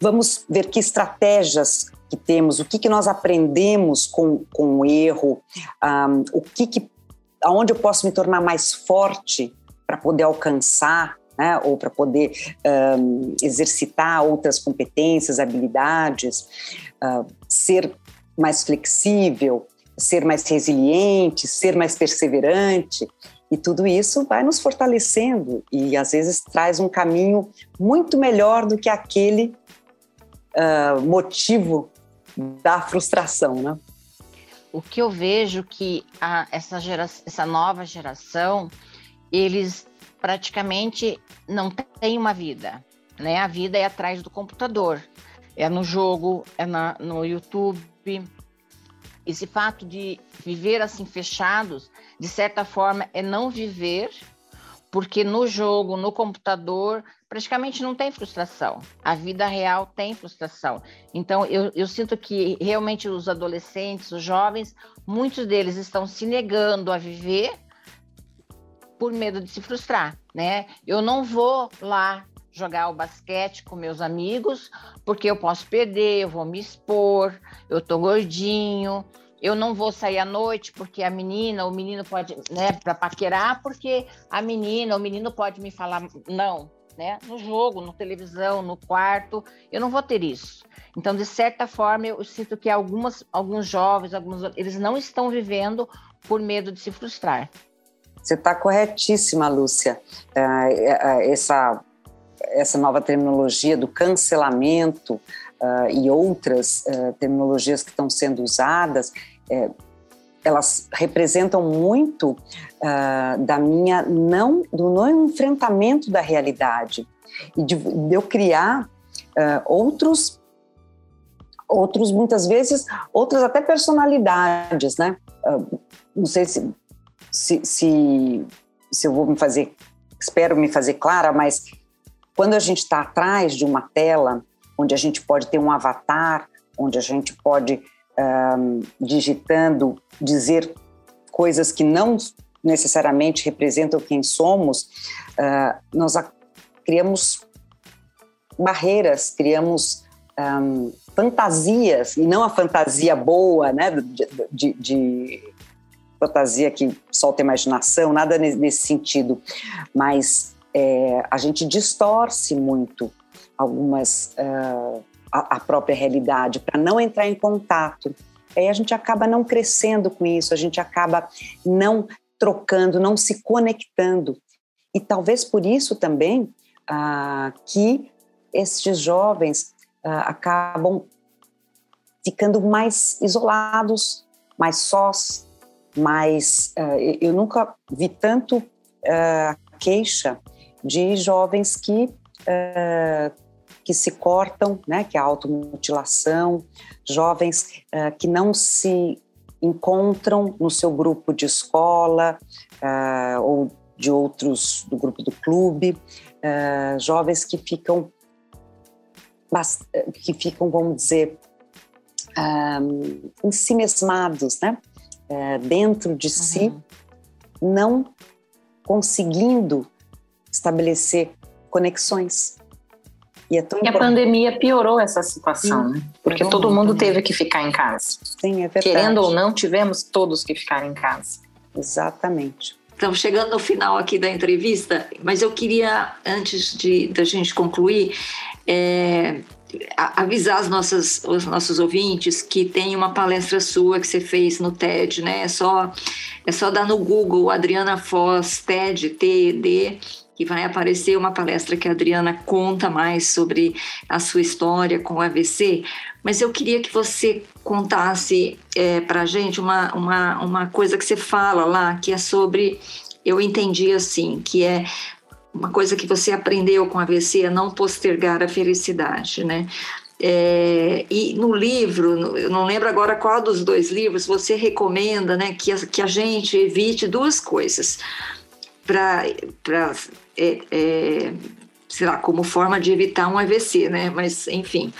Vamos ver que estratégias que temos, o que, que nós aprendemos com, com o erro, um, o que, que aonde eu posso me tornar mais forte para poder alcançar, né, ou para poder um, exercitar outras competências, habilidades, uh, ser mais flexível, ser mais resiliente, ser mais perseverante. E tudo isso vai nos fortalecendo e às vezes traz um caminho muito melhor do que aquele uh, motivo da frustração, né? O que eu vejo que a, essa, essa nova geração, eles praticamente não têm uma vida, né? A vida é atrás do computador, é no jogo, é na, no YouTube. Esse fato de viver assim fechados, de certa forma, é não viver, porque no jogo, no computador, praticamente não tem frustração. A vida real tem frustração. Então, eu, eu sinto que realmente os adolescentes, os jovens, muitos deles estão se negando a viver por medo de se frustrar, né? Eu não vou lá jogar o basquete com meus amigos porque eu posso perder, eu vou me expor, eu tô gordinho, eu não vou sair à noite porque a menina, o menino pode, né, para paquerar, porque a menina, o menino pode me falar não né? No jogo, no televisão, no quarto, eu não vou ter isso. Então, de certa forma, eu sinto que algumas, alguns jovens, alguns, eles não estão vivendo por medo de se frustrar. Você está corretíssima, Lúcia. É, é, é, essa, essa nova terminologia do cancelamento uh, e outras uh, que estão sendo usadas, é, elas representam muito uh, da minha não do não enfrentamento da realidade. E de, de eu criar outros outros muitas vezes outras até personalidades né? Não sei se, se se, se eu vou me fazer espero me fazer clara mas quando a gente está atrás de uma tela onde a gente pode ter um avatar onde a gente pode um, digitando dizer coisas que não necessariamente representam quem somos, uh, nós criamos barreiras, criamos um, fantasias, e não a fantasia boa, né, de, de, de fantasia que solta imaginação, nada nesse sentido, mas é, a gente distorce muito algumas uh, a, a própria realidade para não entrar em contato. Aí a gente acaba não crescendo com isso, a gente acaba não trocando, não se conectando. E talvez por isso também ah, que estes jovens ah, acabam ficando mais isolados, mais sós, mais. Eu nunca vi tanto queixa de jovens que que se cortam, né, que é a automutilação, jovens uh, que não se encontram no seu grupo de escola uh, ou de outros do grupo do clube, uh, jovens que ficam que ficam, vamos dizer, um, ensimesmados, né, dentro de uhum. si, não conseguindo estabelecer conexões. E, é e a pandemia piorou essa situação, Sim, né? Porque todo mundo teve que ficar em casa. Sim, é verdade. Querendo ou não, tivemos todos que ficar em casa. Exatamente. Estamos chegando no final aqui da entrevista, mas eu queria, antes de da gente concluir, é, avisar as nossas, os nossos ouvintes que tem uma palestra sua que você fez no TED, né? É só, é só dar no Google Adriana Foz TED, TED, que vai aparecer uma palestra que a Adriana conta mais sobre a sua história com o AVC. Mas eu queria que você contasse é, para a gente uma, uma, uma coisa que você fala lá, que é sobre eu entendi assim, que é uma coisa que você aprendeu com a AVC é não postergar a felicidade, né? É, e no livro, eu não lembro agora qual dos dois livros, você recomenda né, que, a, que a gente evite duas coisas para, é, é, sei lá, como forma de evitar um AVC, né? Mas, enfim,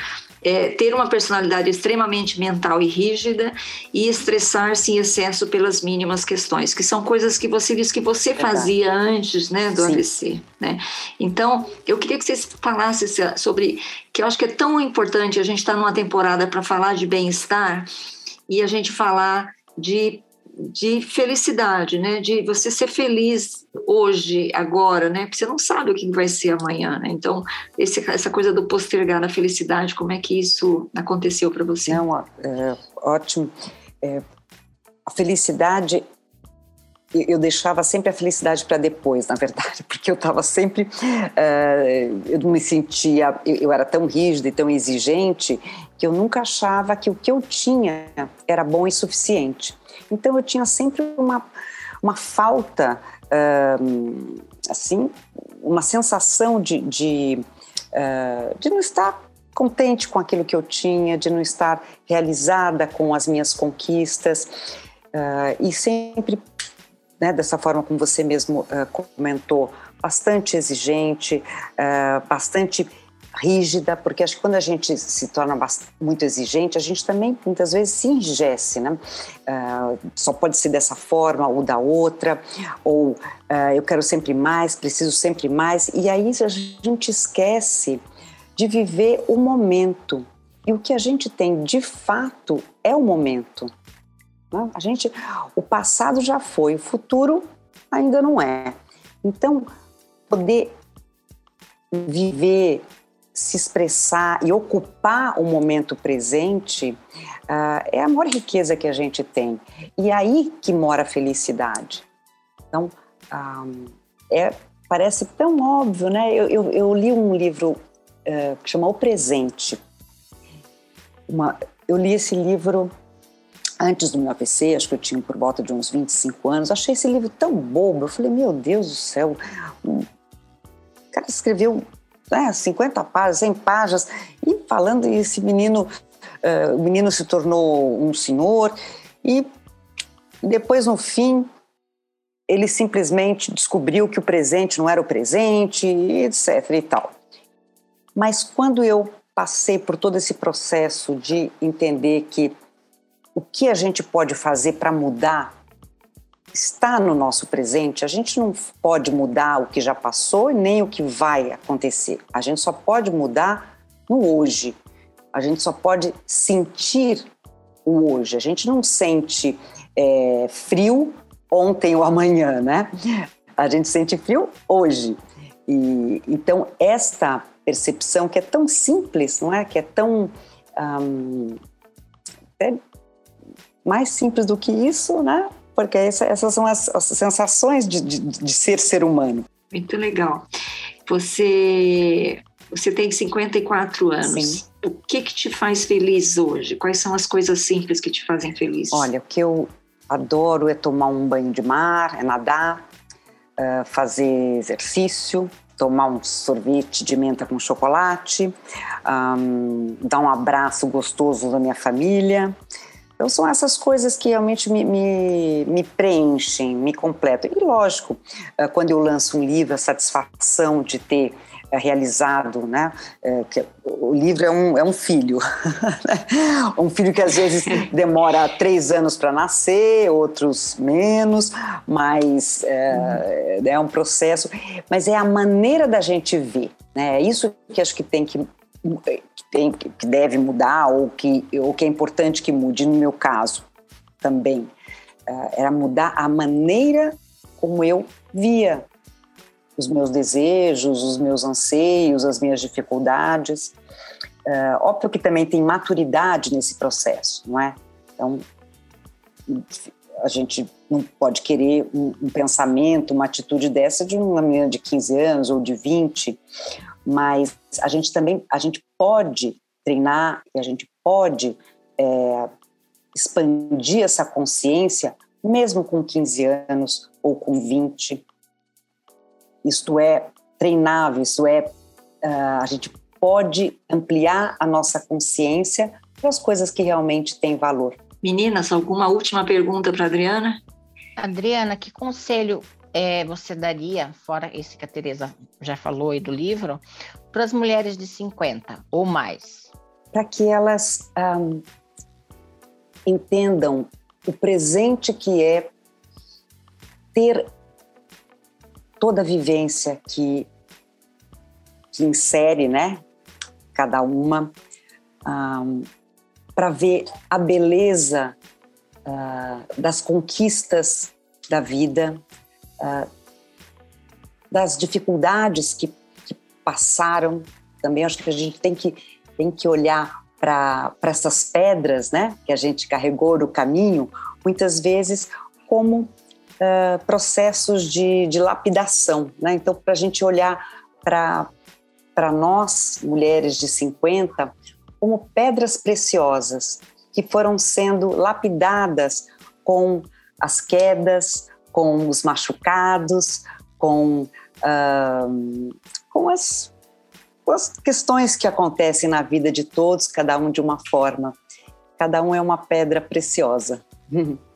é, ter uma personalidade extremamente mental e rígida e estressar-se em excesso pelas mínimas questões, que são coisas que você disse que você fazia antes né, do Sim. AVC. Né? Então, eu queria que vocês falassem sobre, que eu acho que é tão importante a gente estar tá numa temporada para falar de bem-estar e a gente falar de de felicidade, né? De você ser feliz hoje, agora, né? Porque você não sabe o que vai ser amanhã, né? Então, esse, essa coisa do postergar a felicidade, como é que isso aconteceu para você? Não, é, ótimo. É, a felicidade eu deixava sempre a felicidade para depois, na verdade, porque eu estava sempre, uh, eu não me sentia, eu, eu, era tão rígida e tão exigente que eu nunca achava que o que eu tinha era bom e suficiente. Então eu tinha sempre uma, uma falta, uh, assim, uma sensação de, de, uh, de não estar contente com aquilo que eu tinha, de não estar realizada com as minhas conquistas. e sempre né, dessa forma como você mesmo uh, comentou, bastante exigente, uh, bastante rígida, porque acho que quando a gente se torna muito exigente, a gente também muitas vezes se enrijece, né? Uh, só pode ser dessa forma ou da outra, ou uh, eu quero sempre mais, preciso sempre mais, e aí a gente esquece de viver o momento. E o que a gente tem de fato é o momento. Né? A gente, o passado já foi, o futuro ainda não é. Então, poder viver, se expressar e ocupar o momento presente uh, é a maior riqueza que a gente tem. E aí que mora a felicidade. Então, um, ah, é, parece tão óbvio, né? Eu, eu, eu li um livro uh, que chama O Presente. Uma, eu li esse livro antes do meu AVC, acho que eu tinha por volta de uns 25 anos, achei esse livro tão bobo. Eu falei, meu Deus do céu, o cara escreveu né, 50 páginas, 100 páginas, e falando, e esse menino, uh, o menino se tornou um senhor, e depois, no fim, ele simplesmente descobriu que o presente não era o presente, etc e tal. Mas quando eu passei por todo esse processo de entender que o que a gente pode fazer para mudar está no nosso presente. A gente não pode mudar o que já passou nem o que vai acontecer. A gente só pode mudar no hoje. A gente só pode sentir o hoje. A gente não sente é, frio ontem ou amanhã, né? A gente sente frio hoje. E então esta percepção que é tão simples, não é? Que é tão é mais simples do que isso, né? Porque essa, essas são as, as sensações de, de, de, ser ser humano. Muito legal. Você, você tem 54 anos. Sim. O que que te faz feliz hoje? Quais são as coisas simples que te fazem feliz? Olha, o que eu adoro é tomar um banho de mar, é nadar, uh, fazer exercício, tomar um sorvete de menta com chocolate, um, dar um abraço gostoso da minha família. Então, são essas coisas que realmente me, me, me, preenchem, me completam. E, lógico, eh, quando eu lanço um livro, a satisfação de ter eh, realizado, né? É, que o livro é um, é um filho, né? um filho que às vezes demora três anos para nascer, outros menos, mas é, é um processo. Mas é a maneira da gente ver Né? É isso que acho que tem que, tem, que deve mudar ou que, ou que é importante que mude, no meu caso também. Uh, era mudar a maneira como eu via os meus desejos, os meus anseios, as minhas dificuldades. Uh, óbvio que também tem maturidade nesse processo, não é? Então, a gente não pode querer um, um, pensamento, uma atitude dessa de uma menina de 15 anos ou de 20, mas a gente também, a gente pode treinar e a gente pode é, expandir essa consciência mesmo com 15 anos ou com 20. Isto é treinável, isso é, uh, a gente pode ampliar a nossa consciência para as coisas que realmente têm valor. Meninas, alguma última pergunta para Adriana? Adriana, que conselho é, você daria, fora esse que a Tereza já falou aí do livro, para as mulheres de 50 ou mais? Para que elas um, entendam o presente que é ter toda a vivência que, que insere, né? Cada uma. Um, para ver a beleza uh, das conquistas da vida, uh, das dificuldades que, passaram. Também acho que a gente tem que, tem que olhar para essas pedras né, que a gente carregou no caminho, muitas vezes como uh, processos de, de lapidação. Né? Então, para a gente olhar para nós, mulheres de 50, como pedras preciosas que foram sendo lapidadas com as quedas, com os machucados, com, com, as, com as questões que acontecem na vida de todos, cada um de uma forma. Cada um é uma pedra preciosa.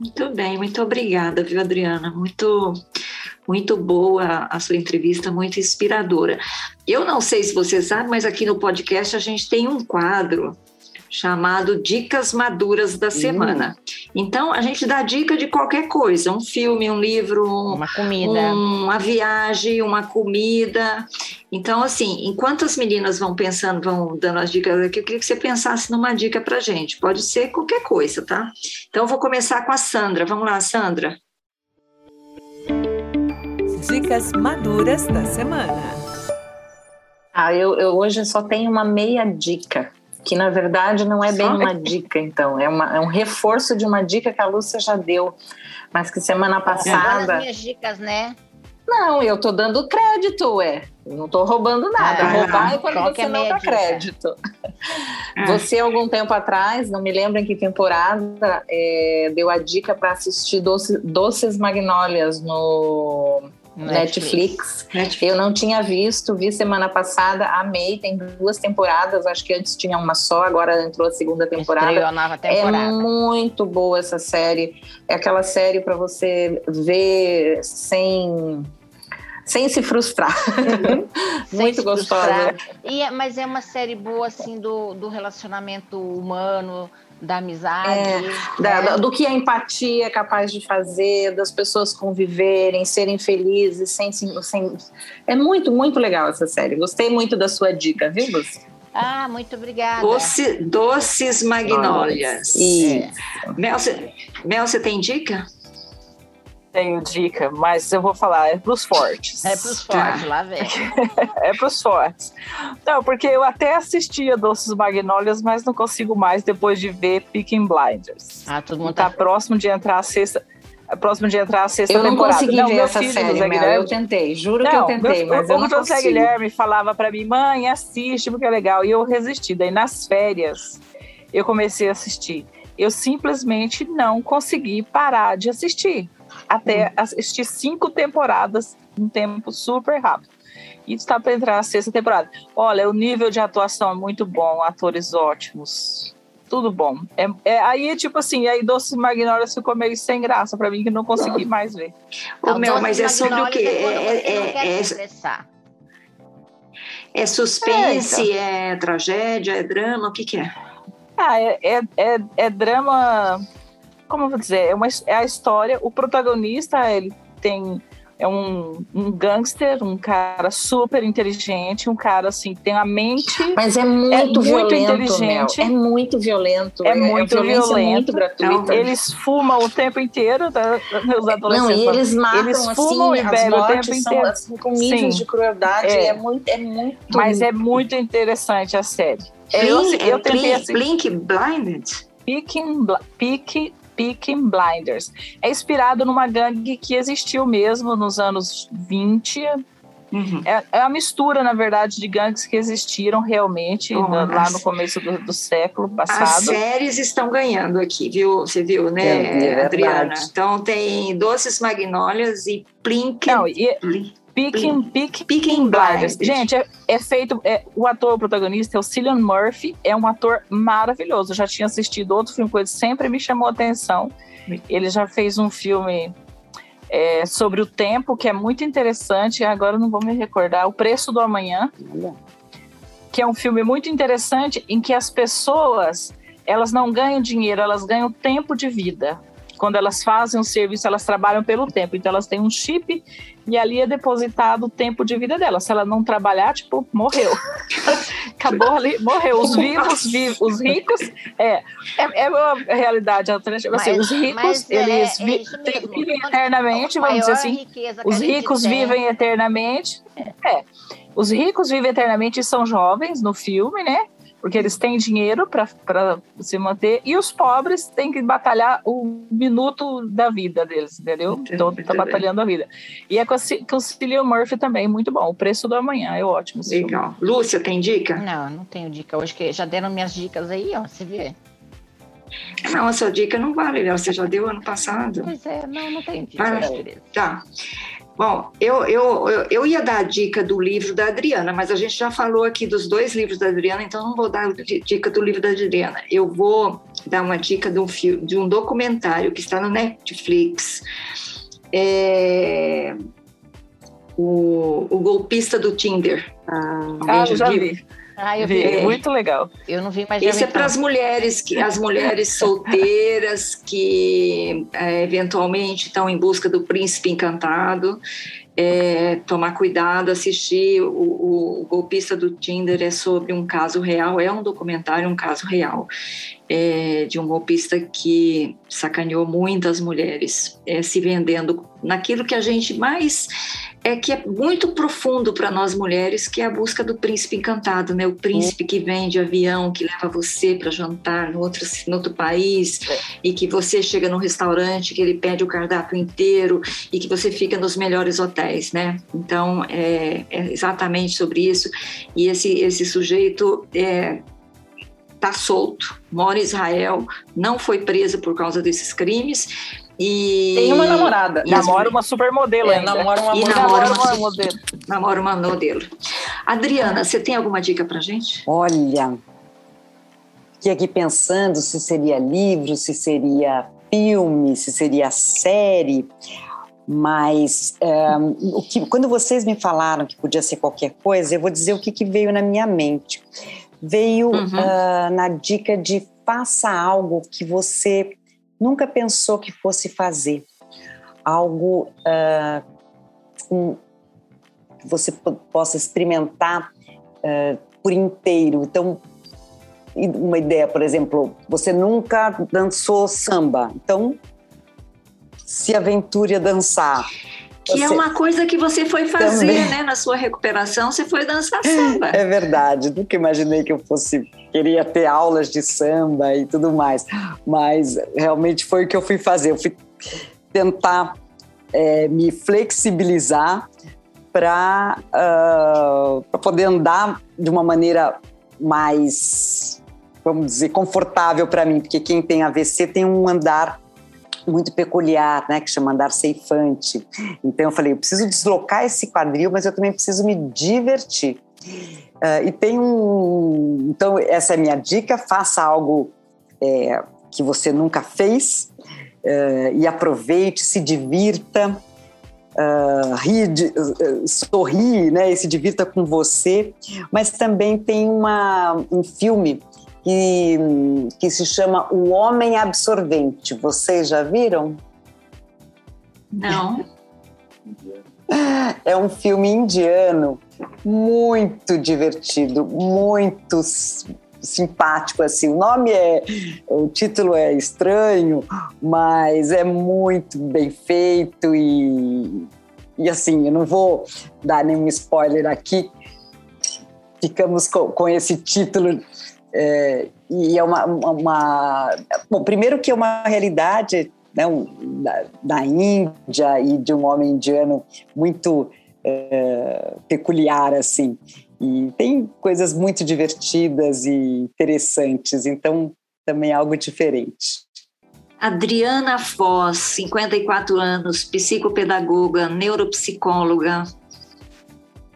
Muito bem, muito obrigada, viu, Adriana? Muito muito boa a sua entrevista, muito inspiradora. Eu não sei se você sabe, mas aqui no podcast a gente tem um quadro chamado Dicas Maduras da Semana. Então, a gente dá dica de qualquer coisa, um filme, um livro, uma comida, uma viagem, uma comida. Então, assim, enquanto as meninas vão pensando, vão dando as dicas aqui, eu queria que você pensasse numa dica para gente. Pode ser qualquer coisa, tá? Então, eu vou começar com a Sandra. Vamos lá, Sandra. Dicas maduras da semana. Ah, eu, eu hoje só tenho uma meia dica, que na verdade não é bem uma dica, então, é, uma, é um reforço de uma dica que a Lúcia já deu, mas que semana passada. As minhas dicas, né? Não, eu tô dando crédito, ué. Eu não tô roubando nada. Ah, Roubar é quando você é não dá crédito. Ah. Você, algum tempo atrás, não me lembro em que temporada, é, deu a dica para assistir Doce, Doces Magnólias no Netflix. Netflix. Eu não tinha visto, vi semana passada, amei, tem duas temporadas, acho que antes tinha uma só, agora entrou a segunda temporada. Estreou a nova temporada. É muito boa essa série. É aquela série para você ver sem sem se frustrar. Uhum. Muito se gostosa. Frustrar. E, é, mas é uma série boa, assim, do, do relacionamento humano, da amizade. É, né? da, do que a empatia é capaz de fazer, das pessoas conviverem, serem felizes, sem, sem. É muito, muito legal essa série. Gostei muito da sua dica, viu, Lúcia? Ah, muito obrigada. Doce, doces Magnólias. É. Mel, você, Mel, você tem dica? Tenho dica, mas eu vou falar, é pros fortes. É pros fortes, lá vem. é pros fortes. Não, porque eu até assistia Doces Magnólias, mas não consigo mais depois de ver Picking Blinders. Ah, todo mundo tá, tá próximo de entrar a sexta próximo de entrar a sexta eu não temporada. Consegui não ver essa filho, série, Mel, eu tentei, juro não, que eu tentei, meu, mas eu não o José Guilherme falava para mim, mãe, assiste porque é legal, e eu resisti. Daí nas férias eu comecei a assistir. Eu simplesmente não consegui parar de assistir até hum. assistir cinco temporadas em tempo super rápido. E está para entrar a sexta temporada. Olha, o nível de atuação é muito bom, atores ótimos, tudo bom. É, é aí, tipo assim, aí Doces Magnólias ficou meio sem graça para mim, que não consegui mais ver. Ô, meu, mas é sobre o quê? É, é, é, é, suspense, é, então. é tragédia, é drama, o que, que é? Ah, é, é, é, é drama como eu vou dizer, é, uma, é a história, o protagonista, ele tem é um, um gangster, um cara super inteligente, um cara assim, tem a mente. Mas é muito, é muito violento, inteligente. Mel. É muito violento. É, é muito é violento. muito gratuita. Eles fumam o tempo inteiro, tá? Os adolescentes. Não, eles matam eles assim, fumam assim, e bebem o tempo inteiro. Assim, com níveis de crueldade. É. é. muito, é muito. Mas é muito interessante a série. Blink, eu, eu tentei assim, Blink Blinded. Peaking, Peaking Peaky Blinders. É inspirado numa gangue que existiu mesmo nos anos 20. Uhum. É, é a mistura, na verdade, de gangues que existiram realmente oh, lá no começo do, do, século passado. As séries estão ganhando aqui, viu? Você viu, né, é, é Adriana? Então tem Doces Magnólias e Plink. Não, e, Peaking, Peaking, Peaking Blinders. Gente, é, é feito. É, o ator protagonista é o Cillian Murphy, é um ator maravilhoso. Eu já tinha assistido outro filme com ele, sempre me chamou a atenção. Ele já fez um filme é, sobre o tempo, que é muito interessante. Agora não vou me recordar. O Preço do Amanhã, que é um filme muito interessante em que as pessoas elas não ganham dinheiro, elas ganham tempo de vida quando elas fazem um serviço, elas trabalham pelo tempo. Então elas têm um chip e ali é depositado o tempo de vida dela. Se ela não trabalhar, tipo, morreu. Acabou ali, morreu. Os vivos, vivos os ricos, é, é, é uma realidade alternativa. Assim, os ricos, é, eles é, vi, vivem eternamente, vamos dizer assim. Os ricos vivem eternamente. É. Os ricos vivem eternamente e são jovens no filme, né? Porque eles têm dinheiro para se manter e os pobres têm que batalhar o minuto da vida deles, entendeu? Então tá batalhando a vida. E é com, o Cillian Murphy também, muito bom. O Preço do Amanhã é ótimo. Legal. Filme. Lúcia, tem dica? Não, não tenho dica. Hoje que já deram minhas dicas aí, ó, você vê. Não, a sua dica não vale, você já deu ano passado. Pois é, não, não tem dica. Ah, tá. Bom, eu, eu, eu ia dar a dica do livro da Adriana, mas a gente já falou aqui dos dois livros da Adriana, então não vou dar dica do livro da Adriana. Eu vou dar uma dica de um, filme, de um documentário que está no Netflix. É... O, o golpista do Tinder. Ah, ah já vi. Ah, eu vi. É. Muito legal. Eu não vi mais. Esse é para as mulheres que as mulheres solteiras que é, eventualmente estão em busca do príncipe encantado. É, tomar cuidado, assistir o, o, o, golpista do Tinder é sobre um caso real, é um documentário, um caso real é, de um golpista que sacaneou muitas mulheres, é, se vendendo naquilo que a gente mais é que é muito profundo para nós mulheres, que é a busca do príncipe encantado, né? O príncipe que vem de avião, que leva você para jantar no outro, no outro país, é. e que você chega num restaurante, que ele pede o cardápio inteiro e que você fica nos melhores hotéis, né? Então, é, é exatamente sobre isso. E esse, esse sujeito é, está solto, mora em Israel, não foi preso por causa desses crimes e... Tem uma namorada. E namora uma supermodelo é, ainda. Namora uma, e namora uma, uma modelo. Namora uma modelo. Adriana, você tem alguma dica pra gente? Olha, fiquei aqui pensando se seria livro, se seria filme, se seria série, mas um, o que, quando vocês me falaram que podia ser qualquer coisa, eu vou dizer o que, que veio na minha mente. Veio uhum. uh, na dica de faça algo que você nunca pensou que fosse fazer. Algo uh, um, que você possa experimentar uh, por inteiro. Então, uma ideia, por exemplo, você nunca dançou samba, então se aventure a dançar. Que é você... é uma coisa que você foi fazer, Também. né? Na sua recuperação, você foi dançar samba. É verdade, nunca imaginei que eu fosse queria ter aulas de samba e tudo mais, mas realmente foi o que eu fui fazer. Eu fui tentar é, me flexibilizar para uh, poder andar de uma maneira mais, vamos dizer, confortável para mim, porque quem tem AVC tem um andar muito peculiar, né, que chama andar ceifante. Então eu falei, eu preciso deslocar esse quadril, mas eu também preciso me divertir. Uh, e tem um. Então, essa é a minha dica: faça algo é, que você nunca fez uh, e aproveite, se divirta, uh, ri, uh, sorri né, e se divirta com você. Mas também tem uma, um filme que, que se chama O Homem Absorvente. Vocês já viram? Não. É um filme indiano muito divertido, muito simpático assim. O nome é, o título é estranho, mas é muito bem feito e e assim, eu não vou dar nenhum spoiler aqui. Ficamos com, com esse título é, e é uma, uma, bom, primeiro que é uma realidade né, um, da, da, Índia e de um homem indiano muito é, peculiar assim. E tem coisas muito divertidas e interessantes então também é algo diferente. Adriana Foz, 54 anos, psicopedagoga, neuropsicóloga,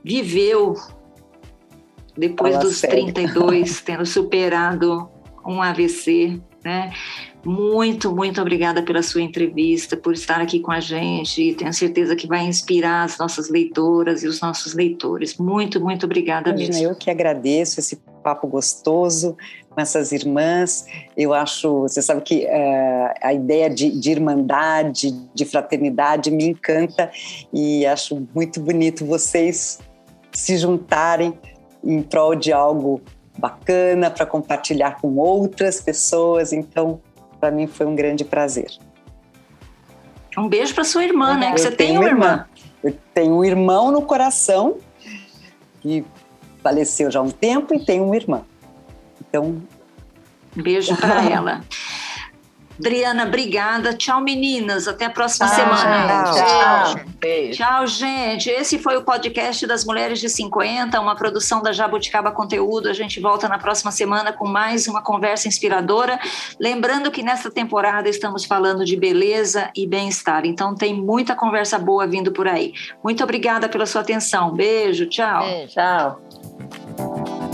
viveu depois Fala dos sério. 32, tendo superado um AVC, né? Muito, muito obrigada pela sua entrevista, por estar aqui com a gente. Tenho certeza que vai inspirar as nossas leitoras e os nossos leitores. Muito, muito obrigada Imagina, mesmo. Eu que agradeço esse papo gostoso com essas irmãs. Eu acho, você sabe que uh, a ideia de, de irmandade, de fraternidade me encanta e acho muito bonito vocês se juntarem em prol de algo bacana para compartilhar com outras pessoas. Então, para mim foi um grande prazer. Um beijo para sua irmã, né? Que você tem uma irmã. irmã. Eu tenho um irmão no coração que faleceu já há um tempo e tenho uma irmã. Então. Beijo para ela. Adriana, obrigada. Tchau, meninas. Até a próxima tchau, semana. Tchau. Tchau. Beijo. tchau, gente. Esse foi o podcast das Mulheres de 50, uma produção da Jabuticaba Conteúdo. A gente volta na próxima semana com mais uma conversa inspiradora. Lembrando que nesta temporada estamos falando de beleza e bem-estar. Então tem muita conversa boa vindo por aí. Muito obrigada pela sua atenção. Beijo, tchau. Beijo, tchau.